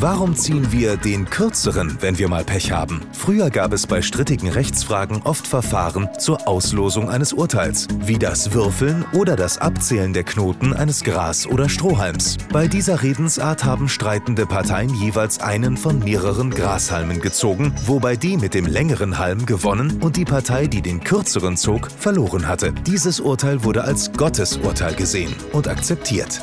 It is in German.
Warum ziehen wir den kürzeren, wenn wir mal Pech haben? Früher gab es bei strittigen Rechtsfragen oft Verfahren zur Auslosung eines Urteils, wie das Würfeln oder das Abzählen der Knoten eines Gras- oder Strohhalms. Bei dieser Redensart haben streitende Parteien jeweils einen von mehreren Grashalmen gezogen, wobei die mit dem längeren Halm gewonnen und die Partei, die den kürzeren zog, verloren hatte. Dieses Urteil wurde als Gottesurteil gesehen und akzeptiert.